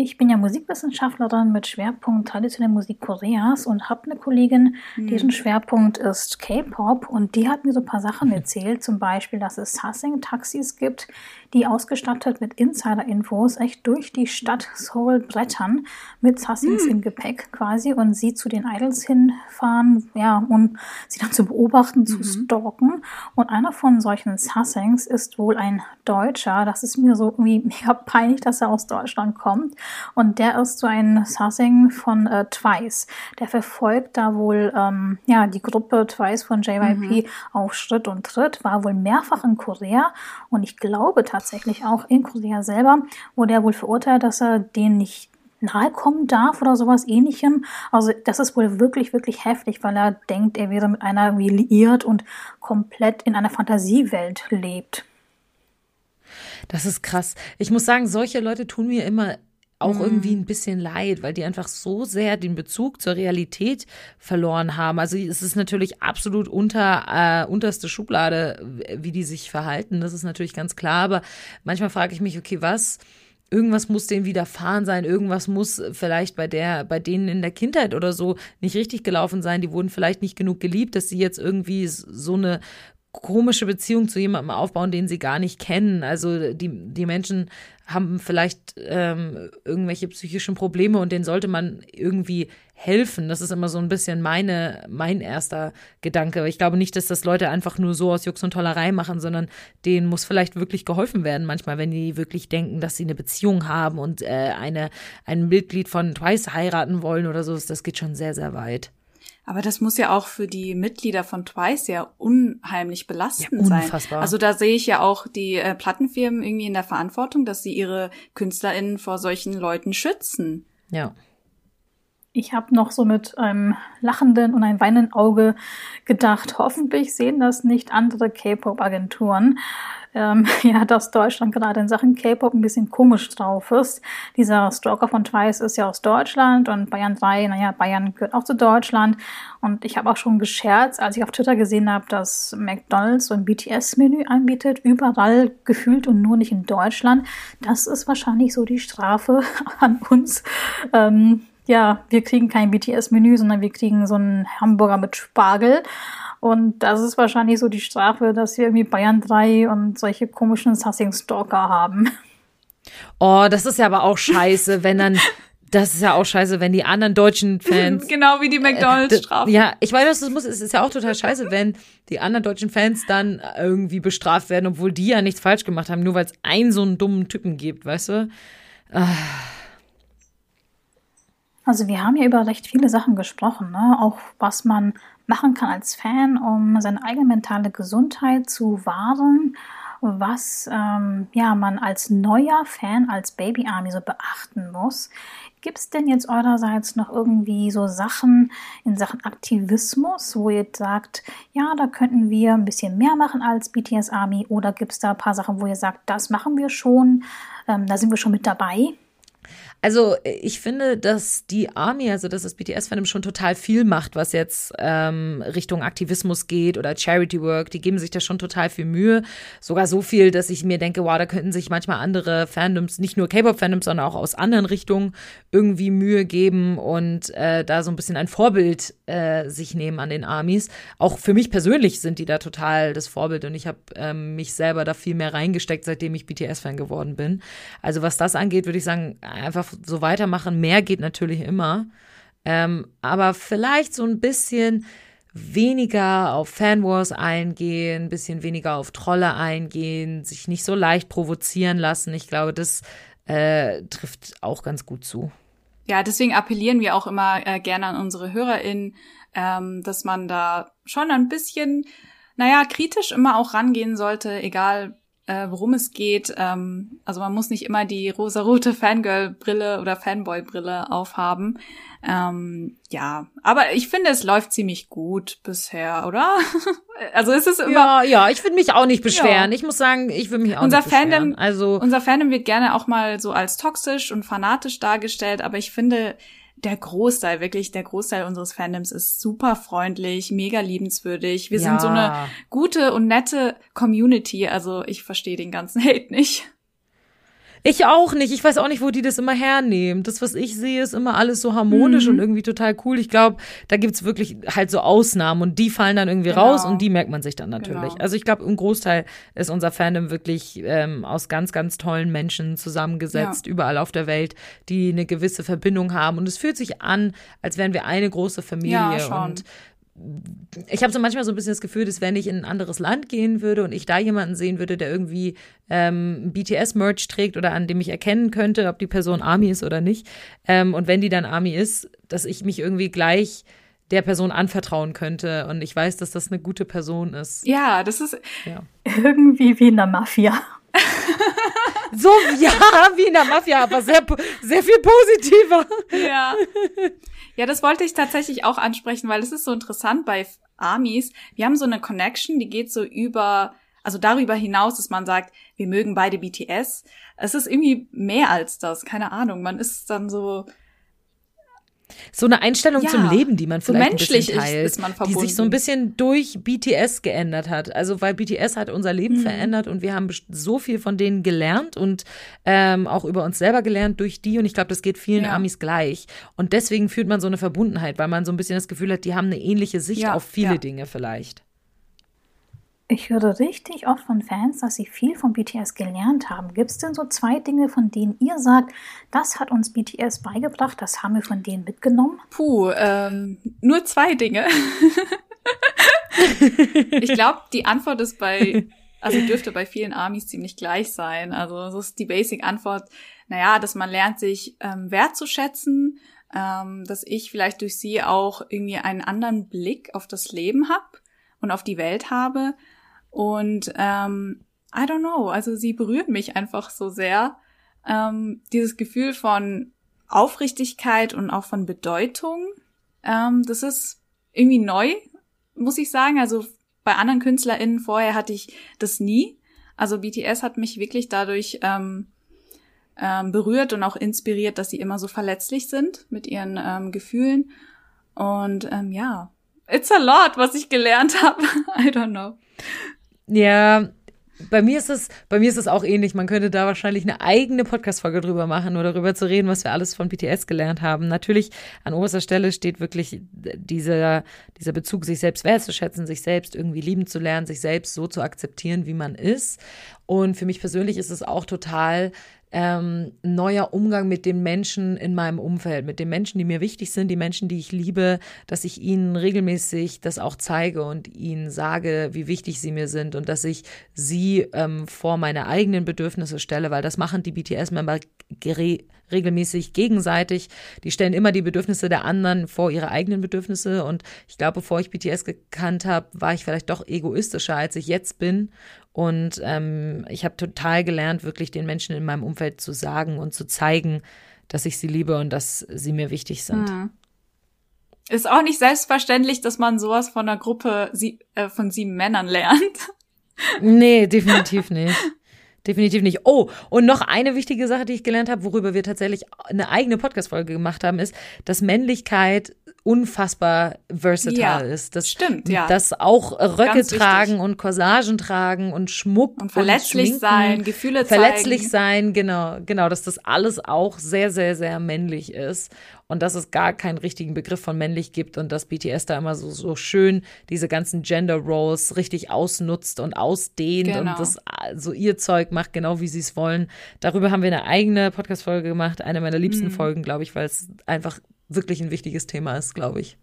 Ich bin ja Musikwissenschaftlerin mit Schwerpunkt traditionelle Musik Koreas und habe eine Kollegin, hm. deren Schwerpunkt ist K-Pop und die hat mir so ein paar Sachen erzählt, zum Beispiel, dass es Sassing-Taxis gibt, die ausgestattet mit Insider-Infos echt durch die Stadt Seoul brettern, mit Sassings hm. im Gepäck quasi und sie zu den Idols hinfahren, ja, und sie dann zu beobachten, mhm. zu stalken. Und einer von solchen Sassings ist wohl ein Deutscher. Das ist mir so irgendwie mega peinlich, dass er aus Deutschland kommt. Und der ist so ein Sassing von äh, Twice. Der verfolgt da wohl, ähm, ja, die Gruppe Twice von JYP mhm. auf Schritt und Tritt, war wohl mehrfach in Korea und ich glaube tatsächlich, auch in Korea selber wurde er wohl verurteilt, dass er den nicht nahe kommen darf oder sowas ähnlichem. Also das ist wohl wirklich, wirklich heftig, weil er denkt, er wäre mit einer irgendwie liiert und komplett in einer Fantasiewelt lebt. Das ist krass. Ich muss sagen, solche Leute tun mir immer auch mhm. irgendwie ein bisschen leid, weil die einfach so sehr den Bezug zur Realität verloren haben. Also es ist natürlich absolut unter äh, unterste Schublade, wie die sich verhalten. Das ist natürlich ganz klar. Aber manchmal frage ich mich, okay, was? Irgendwas muss denen widerfahren sein, irgendwas muss vielleicht bei der, bei denen in der Kindheit oder so nicht richtig gelaufen sein. Die wurden vielleicht nicht genug geliebt, dass sie jetzt irgendwie so eine komische Beziehung zu jemandem aufbauen, den sie gar nicht kennen. Also die, die Menschen haben vielleicht ähm, irgendwelche psychischen Probleme und denen sollte man irgendwie helfen. Das ist immer so ein bisschen meine, mein erster Gedanke. Ich glaube nicht, dass das Leute einfach nur so aus Jux und Tollerei machen, sondern denen muss vielleicht wirklich geholfen werden, manchmal, wenn die wirklich denken, dass sie eine Beziehung haben und äh, eine, ein Mitglied von Twice heiraten wollen oder so. Das geht schon sehr, sehr weit. Aber das muss ja auch für die Mitglieder von Twice ja unheimlich belastend ja, unfassbar. sein. Also da sehe ich ja auch die äh, Plattenfirmen irgendwie in der Verantwortung, dass sie ihre KünstlerInnen vor solchen Leuten schützen. Ja. Ich habe noch so mit einem lachenden und einem weinenden Auge gedacht, hoffentlich sehen das nicht andere K-Pop-Agenturen. Ähm, ja, dass Deutschland gerade in Sachen K-Pop ein bisschen komisch drauf ist. Dieser Stalker von Twice ist ja aus Deutschland und Bayern 3, naja, Bayern gehört auch zu Deutschland. Und ich habe auch schon gescherzt, als ich auf Twitter gesehen habe, dass McDonalds so ein BTS-Menü anbietet, überall gefühlt und nur nicht in Deutschland. Das ist wahrscheinlich so die Strafe an uns. Ähm, ja, wir kriegen kein BTS-Menü, sondern wir kriegen so einen Hamburger mit Spargel. Und das ist wahrscheinlich so die Strafe, dass wir irgendwie Bayern 3 und solche komischen Sussing-Stalker haben. Oh, das ist ja aber auch scheiße, wenn dann. Das ist ja auch scheiße, wenn die anderen deutschen Fans. genau wie die McDonalds-Strafe. Äh, ja, ich weiß, das muss, es ist ja auch total scheiße, wenn die anderen deutschen Fans dann irgendwie bestraft werden, obwohl die ja nichts falsch gemacht haben, nur weil es einen so einen dummen Typen gibt, weißt du? Ah. Also wir haben ja über recht viele Sachen gesprochen, ne? auch was man machen kann als Fan, um seine eigene mentale Gesundheit zu wahren, was ähm, ja man als neuer Fan, als Baby Army so beachten muss. Gibt es denn jetzt eurerseits noch irgendwie so Sachen in Sachen Aktivismus, wo ihr sagt, ja, da könnten wir ein bisschen mehr machen als BTS Army oder gibt es da ein paar Sachen, wo ihr sagt, das machen wir schon, ähm, da sind wir schon mit dabei? Also ich finde, dass die Army, also dass das BTS-Fandom schon total viel macht, was jetzt ähm, Richtung Aktivismus geht oder Charity Work. Die geben sich da schon total viel Mühe. Sogar so viel, dass ich mir denke, wow, da könnten sich manchmal andere Fandoms, nicht nur K-Pop-Fandoms, sondern auch aus anderen Richtungen irgendwie Mühe geben und äh, da so ein bisschen ein Vorbild äh, sich nehmen an den Armies. Auch für mich persönlich sind die da total das Vorbild und ich habe ähm, mich selber da viel mehr reingesteckt, seitdem ich BTS-Fan geworden bin. Also was das angeht, würde ich sagen, einfach so weitermachen. Mehr geht natürlich immer. Ähm, aber vielleicht so ein bisschen weniger auf Fanwars eingehen, ein bisschen weniger auf Trolle eingehen, sich nicht so leicht provozieren lassen. Ich glaube, das äh, trifft auch ganz gut zu. Ja, deswegen appellieren wir auch immer äh, gerne an unsere HörerInnen, ähm, dass man da schon ein bisschen, naja, kritisch immer auch rangehen sollte, egal äh, worum es geht. Ähm, also man muss nicht immer die rosarote Fangirl-Brille oder Fanboy-Brille aufhaben. Ähm, ja, aber ich finde, es läuft ziemlich gut bisher, oder? also ist es immer. Ja, ja, ich würde mich auch nicht beschweren. Ja. Ich muss sagen, ich würde mich auch unser nicht beschweren. Fandom, also unser Fandom wird gerne auch mal so als toxisch und fanatisch dargestellt, aber ich finde, der Großteil, wirklich der Großteil unseres Fandoms ist super freundlich, mega liebenswürdig. Wir ja. sind so eine gute und nette Community. Also ich verstehe den ganzen Hate nicht. Ich auch nicht. Ich weiß auch nicht, wo die das immer hernehmen. Das, was ich sehe, ist immer alles so harmonisch mhm. und irgendwie total cool. Ich glaube, da gibt's wirklich halt so Ausnahmen und die fallen dann irgendwie genau. raus und die merkt man sich dann natürlich. Genau. Also ich glaube, im Großteil ist unser Fandom wirklich ähm, aus ganz, ganz tollen Menschen zusammengesetzt, ja. überall auf der Welt, die eine gewisse Verbindung haben. Und es fühlt sich an, als wären wir eine große Familie. Ja, und ich habe so manchmal so ein bisschen das Gefühl, dass wenn ich in ein anderes Land gehen würde und ich da jemanden sehen würde, der irgendwie ähm, BTS-Merch trägt oder an dem ich erkennen könnte, ob die Person Army ist oder nicht, ähm, und wenn die dann Army ist, dass ich mich irgendwie gleich der Person anvertrauen könnte und ich weiß, dass das eine gute Person ist. Ja, das ist ja. irgendwie wie in der Mafia. so, ja, wie in der Mafia, aber sehr, sehr viel positiver. Ja. Ja, das wollte ich tatsächlich auch ansprechen, weil es ist so interessant bei Armies. Wir haben so eine Connection, die geht so über, also darüber hinaus, dass man sagt, wir mögen beide BTS. Es ist irgendwie mehr als das, keine Ahnung. Man ist dann so, so eine Einstellung ja, zum Leben, die man vielleicht so menschlich ein bisschen teilt, ist, ist man die sich so ein bisschen durch BTS geändert hat. Also weil BTS hat unser Leben mhm. verändert und wir haben so viel von denen gelernt und ähm, auch über uns selber gelernt durch die und ich glaube, das geht vielen ja. Amis gleich. Und deswegen fühlt man so eine Verbundenheit, weil man so ein bisschen das Gefühl hat, die haben eine ähnliche Sicht ja, auf viele Dinge vielleicht. Ich höre richtig oft von Fans, dass sie viel von BTS gelernt haben. Gibt es denn so zwei Dinge, von denen ihr sagt, das hat uns BTS beigebracht, das haben wir von denen mitgenommen? Puh, ähm, nur zwei Dinge. ich glaube, die Antwort ist bei, also dürfte bei vielen Armies ziemlich gleich sein. Also so ist die Basic-Antwort, naja, dass man lernt, sich ähm, wertzuschätzen, ähm, dass ich vielleicht durch sie auch irgendwie einen anderen Blick auf das Leben habe und auf die Welt habe und ähm, I don't know, also sie berühren mich einfach so sehr. Ähm, dieses Gefühl von Aufrichtigkeit und auch von Bedeutung. Ähm, das ist irgendwie neu, muss ich sagen. Also bei anderen KünstlerInnen vorher hatte ich das nie. Also BTS hat mich wirklich dadurch ähm, ähm, berührt und auch inspiriert, dass sie immer so verletzlich sind mit ihren ähm, Gefühlen. Und ähm, ja, it's a lot, was ich gelernt habe. I don't know. Ja, bei mir ist es, bei mir ist es auch ähnlich. Man könnte da wahrscheinlich eine eigene Podcast-Folge drüber machen oder darüber zu reden, was wir alles von BTS gelernt haben. Natürlich an oberster Stelle steht wirklich dieser, dieser Bezug, sich selbst wertzuschätzen, sich selbst irgendwie lieben zu lernen, sich selbst so zu akzeptieren, wie man ist. Und für mich persönlich ist es auch total ähm, neuer Umgang mit den Menschen in meinem Umfeld, mit den Menschen, die mir wichtig sind, die Menschen, die ich liebe, dass ich ihnen regelmäßig das auch zeige und ihnen sage, wie wichtig sie mir sind und dass ich sie ähm, vor meine eigenen Bedürfnisse stelle, weil das machen die BTS-Member regelmäßig gegenseitig. Die stellen immer die Bedürfnisse der anderen vor ihre eigenen Bedürfnisse. Und ich glaube, bevor ich BTS gekannt habe, war ich vielleicht doch egoistischer, als ich jetzt bin. Und ähm, ich habe total gelernt, wirklich den Menschen in meinem Umfeld zu sagen und zu zeigen, dass ich sie liebe und dass sie mir wichtig sind. Mhm. Ist auch nicht selbstverständlich, dass man sowas von einer Gruppe sie äh, von sieben Männern lernt. Nee, definitiv nicht. Definitiv nicht. Oh, und noch eine wichtige Sache, die ich gelernt habe, worüber wir tatsächlich eine eigene Podcast-Folge gemacht haben, ist, dass Männlichkeit unfassbar versatile ja, ist. Das stimmt, ja. Dass auch Röcke tragen und Corsagen tragen und Schmuck und verletzlich und sein, Gefühle zeigen. Verletzlich sein, genau, genau, dass das alles auch sehr, sehr, sehr männlich ist und dass es gar keinen richtigen Begriff von männlich gibt und dass BTS da immer so, so schön diese ganzen Gender Roles richtig ausnutzt und ausdehnt genau. und das so ihr Zeug macht, genau wie sie es wollen. Darüber haben wir eine eigene Podcast-Folge gemacht, eine meiner liebsten mhm. Folgen, glaube ich, weil es einfach wirklich ein wichtiges Thema ist, glaube ich.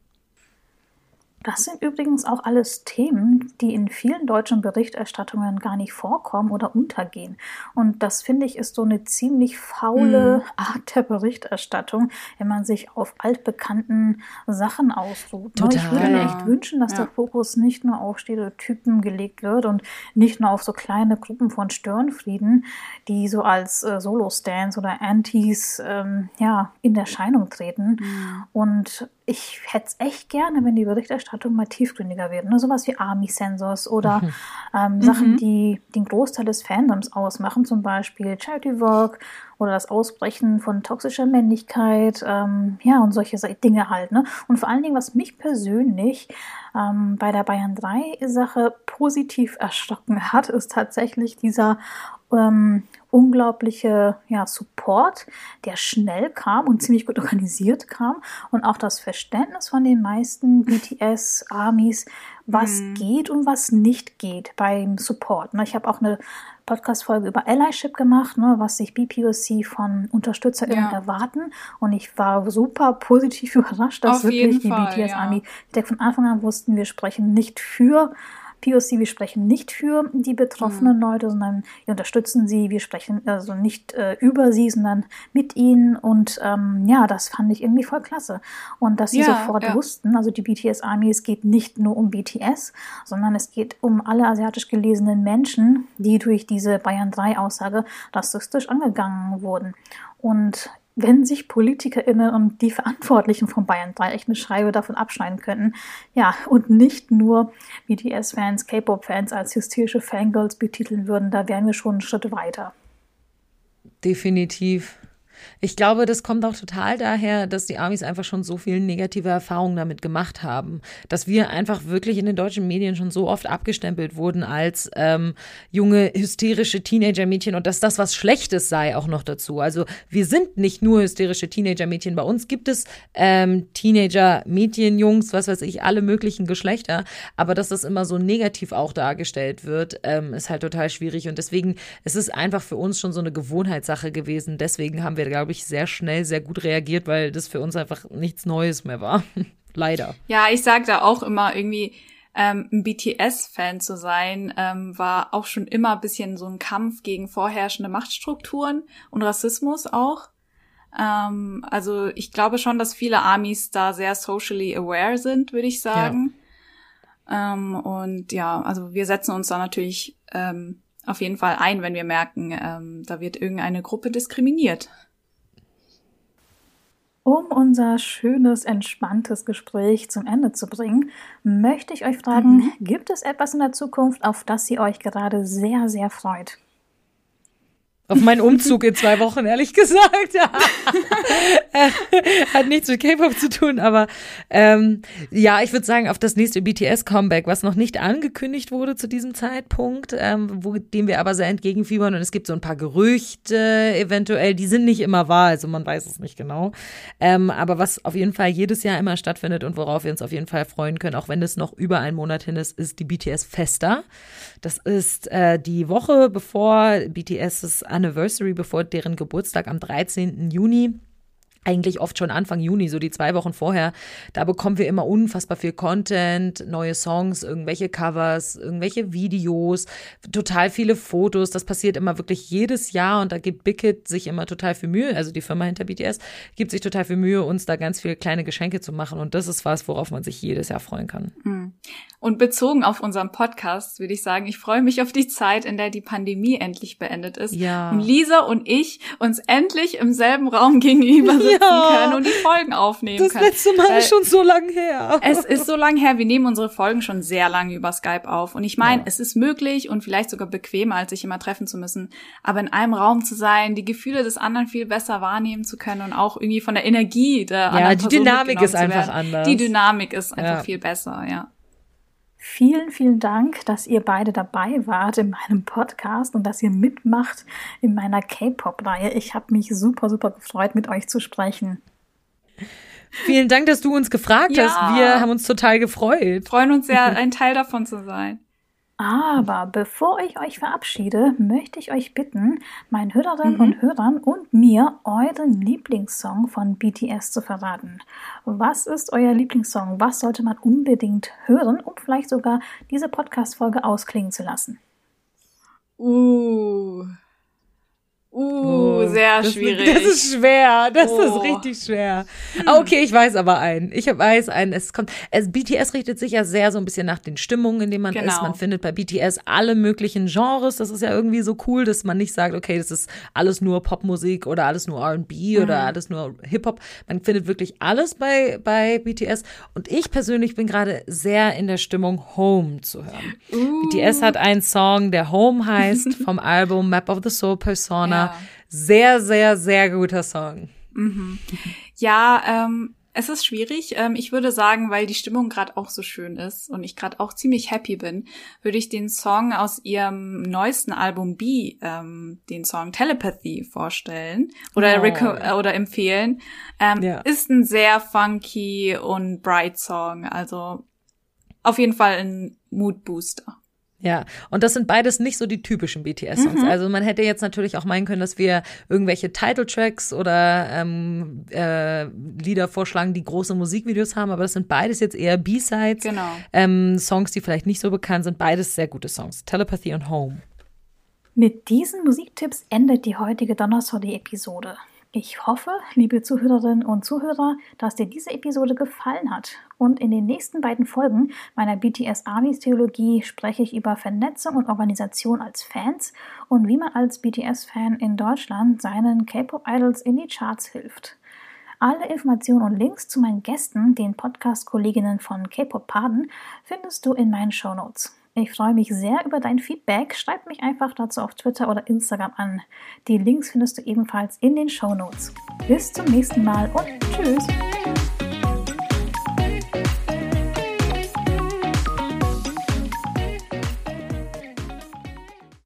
Das sind übrigens auch alles Themen, die in vielen deutschen Berichterstattungen gar nicht vorkommen oder untergehen. Und das finde ich ist so eine ziemlich faule mhm. Art der Berichterstattung, wenn man sich auf altbekannten Sachen ausruht. Total. Ich würde mir echt wünschen, dass ja. der Fokus nicht nur auf Stereotypen gelegt wird und nicht nur auf so kleine Gruppen von Störenfrieden, die so als äh, Solo-Stands oder Antis ähm, ja, in Erscheinung treten. Mhm. Und ich hätte es echt gerne, wenn die Berichterstattung mal tiefgründiger wird. Ne? Sowas wie Army-Sensors oder mhm. ähm, Sachen, mhm. die den Großteil des Fandoms ausmachen, zum Beispiel Charity Work oder das Ausbrechen von toxischer Männlichkeit, ähm, ja, und solche Dinge halt. Ne? Und vor allen Dingen, was mich persönlich ähm, bei der Bayern 3 Sache positiv erschrocken hat, ist tatsächlich dieser ähm, unglaubliche ja, Support, der schnell kam und ziemlich gut organisiert kam und auch das Verständnis von den meisten BTS-Armies, was mhm. geht und was nicht geht beim Support. Ne, ich habe auch eine Podcast-Folge über Allyship gemacht, ne, was sich BPOC von UnterstützerInnen ja. erwarten. Und ich war super positiv überrascht, dass Auf wirklich die BTS-Army ja. von Anfang an wussten, wir sprechen nicht für POC, wir sprechen nicht für die betroffenen mhm. Leute, sondern wir unterstützen sie, wir sprechen also nicht äh, über sie, sondern mit ihnen und ähm, ja, das fand ich irgendwie voll klasse. Und dass sie ja, sofort ja. wussten, also die BTS Army, es geht nicht nur um BTS, sondern es geht um alle asiatisch gelesenen Menschen, die durch diese Bayern 3 Aussage rassistisch angegangen wurden. Und wenn sich PolitikerInnen und die Verantwortlichen von Bayern 3 echt eine Schreibe davon abschneiden könnten. Ja, und nicht nur BTS-Fans, K-Pop-Fans als hysterische Fangirls betiteln würden, da wären wir schon einen Schritt weiter. Definitiv. Ich glaube, das kommt auch total daher, dass die Amis einfach schon so viele negative Erfahrungen damit gemacht haben, dass wir einfach wirklich in den deutschen Medien schon so oft abgestempelt wurden als ähm, junge, hysterische Teenager-Mädchen und dass das was Schlechtes sei auch noch dazu. Also wir sind nicht nur hysterische Teenager-Mädchen. Bei uns gibt es ähm, Teenager-Mädchen, Jungs, was weiß ich, alle möglichen Geschlechter. Aber dass das immer so negativ auch dargestellt wird, ähm, ist halt total schwierig. Und deswegen es ist es einfach für uns schon so eine Gewohnheitssache gewesen. Deswegen haben wir glaube ich, sehr schnell, sehr gut reagiert, weil das für uns einfach nichts Neues mehr war. Leider. Ja, ich sage da auch immer irgendwie, ähm, ein BTS-Fan zu sein, ähm, war auch schon immer ein bisschen so ein Kampf gegen vorherrschende Machtstrukturen und Rassismus auch. Ähm, also ich glaube schon, dass viele Armies da sehr socially aware sind, würde ich sagen. Ja. Ähm, und ja, also wir setzen uns da natürlich ähm, auf jeden Fall ein, wenn wir merken, ähm, da wird irgendeine Gruppe diskriminiert. Um unser schönes, entspanntes Gespräch zum Ende zu bringen, möchte ich euch fragen, mhm. gibt es etwas in der Zukunft, auf das ihr euch gerade sehr, sehr freut? Auf meinen Umzug in zwei Wochen, ehrlich gesagt. Hat nichts mit K-Pop zu tun, aber ähm, ja, ich würde sagen, auf das nächste BTS-Comeback, was noch nicht angekündigt wurde zu diesem Zeitpunkt, ähm, wo, dem wir aber sehr entgegenfiebern und es gibt so ein paar Gerüchte eventuell, die sind nicht immer wahr, also man weiß es nicht genau. Ähm, aber was auf jeden Fall jedes Jahr immer stattfindet und worauf wir uns auf jeden Fall freuen können, auch wenn es noch über einen Monat hin ist, ist die BTS Festa. Das ist äh, die Woche bevor BTS Anniversary, bevor deren Geburtstag am 13. Juni eigentlich oft schon Anfang Juni, so die zwei Wochen vorher, da bekommen wir immer unfassbar viel Content, neue Songs, irgendwelche Covers, irgendwelche Videos, total viele Fotos. Das passiert immer wirklich jedes Jahr und da gibt Big Hit sich immer total viel Mühe, also die Firma hinter BTS gibt sich total viel Mühe, uns da ganz viele kleine Geschenke zu machen und das ist was, worauf man sich jedes Jahr freuen kann. Hm. Und bezogen auf unseren Podcast würde ich sagen, ich freue mich auf die Zeit, in der die Pandemie endlich beendet ist ja. und Lisa und ich uns endlich im selben Raum gegenüber sitzen ja. können und die Folgen aufnehmen das können. Das letzte Mal ist schon so lang her. Es ist so lang her. Wir nehmen unsere Folgen schon sehr lange über Skype auf. Und ich meine, ja. es ist möglich und vielleicht sogar bequemer, als sich immer treffen zu müssen. Aber in einem Raum zu sein, die Gefühle des anderen viel besser wahrnehmen zu können und auch irgendwie von der Energie der ja, anderen die Dynamik ist einfach anders. Die Dynamik ist einfach ja. viel besser, ja. Vielen, vielen Dank, dass ihr beide dabei wart in meinem Podcast und dass ihr mitmacht in meiner K-Pop-Reihe. Ich habe mich super, super gefreut, mit euch zu sprechen. Vielen Dank, dass du uns gefragt ja. hast. Wir haben uns total gefreut. Freuen uns sehr, ein Teil davon zu sein. Aber bevor ich euch verabschiede, möchte ich euch bitten, meinen Hörerinnen mhm. und Hörern und mir euren Lieblingssong von BTS zu verraten. Was ist euer Lieblingssong? Was sollte man unbedingt hören, um vielleicht sogar diese Podcast-Folge ausklingen zu lassen? Uh. Uh, oh, sehr das, schwierig. Das ist schwer. Das oh. ist richtig schwer. Hm. Okay, ich weiß aber einen. Ich weiß einen. Es kommt. Es, BTS richtet sich ja sehr so ein bisschen nach den Stimmungen, in denen man genau. ist. Man findet bei BTS alle möglichen Genres. Das ist ja irgendwie so cool, dass man nicht sagt, okay, das ist alles nur Popmusik oder alles nur R&B mhm. oder alles nur Hip Hop. Man findet wirklich alles bei bei BTS. Und ich persönlich bin gerade sehr in der Stimmung, Home zu hören. Uh. BTS hat einen Song, der Home heißt, vom Album Map of the Soul Persona. Ja sehr, sehr, sehr guter Song. Mhm. Ja, ähm, es ist schwierig. Ähm, ich würde sagen, weil die Stimmung gerade auch so schön ist und ich gerade auch ziemlich happy bin, würde ich den Song aus ihrem neuesten Album B, ähm, den Song Telepathy vorstellen oder oh. oder empfehlen. Ähm, ja. Ist ein sehr funky und bright Song, also auf jeden Fall ein Mood Booster. Ja, und das sind beides nicht so die typischen BTS-Songs. Mhm. Also man hätte jetzt natürlich auch meinen können, dass wir irgendwelche Title-Tracks oder ähm, äh, Lieder vorschlagen, die große Musikvideos haben, aber das sind beides jetzt eher B-Sides. Genau. Ähm, Songs, die vielleicht nicht so bekannt sind, beides sehr gute Songs. Telepathy und Home. Mit diesen Musiktipps endet die heutige Donnerstag-Episode. Ich hoffe, liebe Zuhörerinnen und Zuhörer, dass dir diese Episode gefallen hat. Und in den nächsten beiden Folgen meiner BTS Armies Theologie spreche ich über Vernetzung und Organisation als Fans und wie man als BTS-Fan in Deutschland seinen K-Pop-Idols in die Charts hilft. Alle Informationen und Links zu meinen Gästen, den Podcast-Kolleginnen von K-Pop Paden, findest du in meinen Show Notes. Ich freue mich sehr über dein Feedback. Schreib mich einfach dazu auf Twitter oder Instagram an. Die Links findest du ebenfalls in den Show Notes. Bis zum nächsten Mal und tschüss!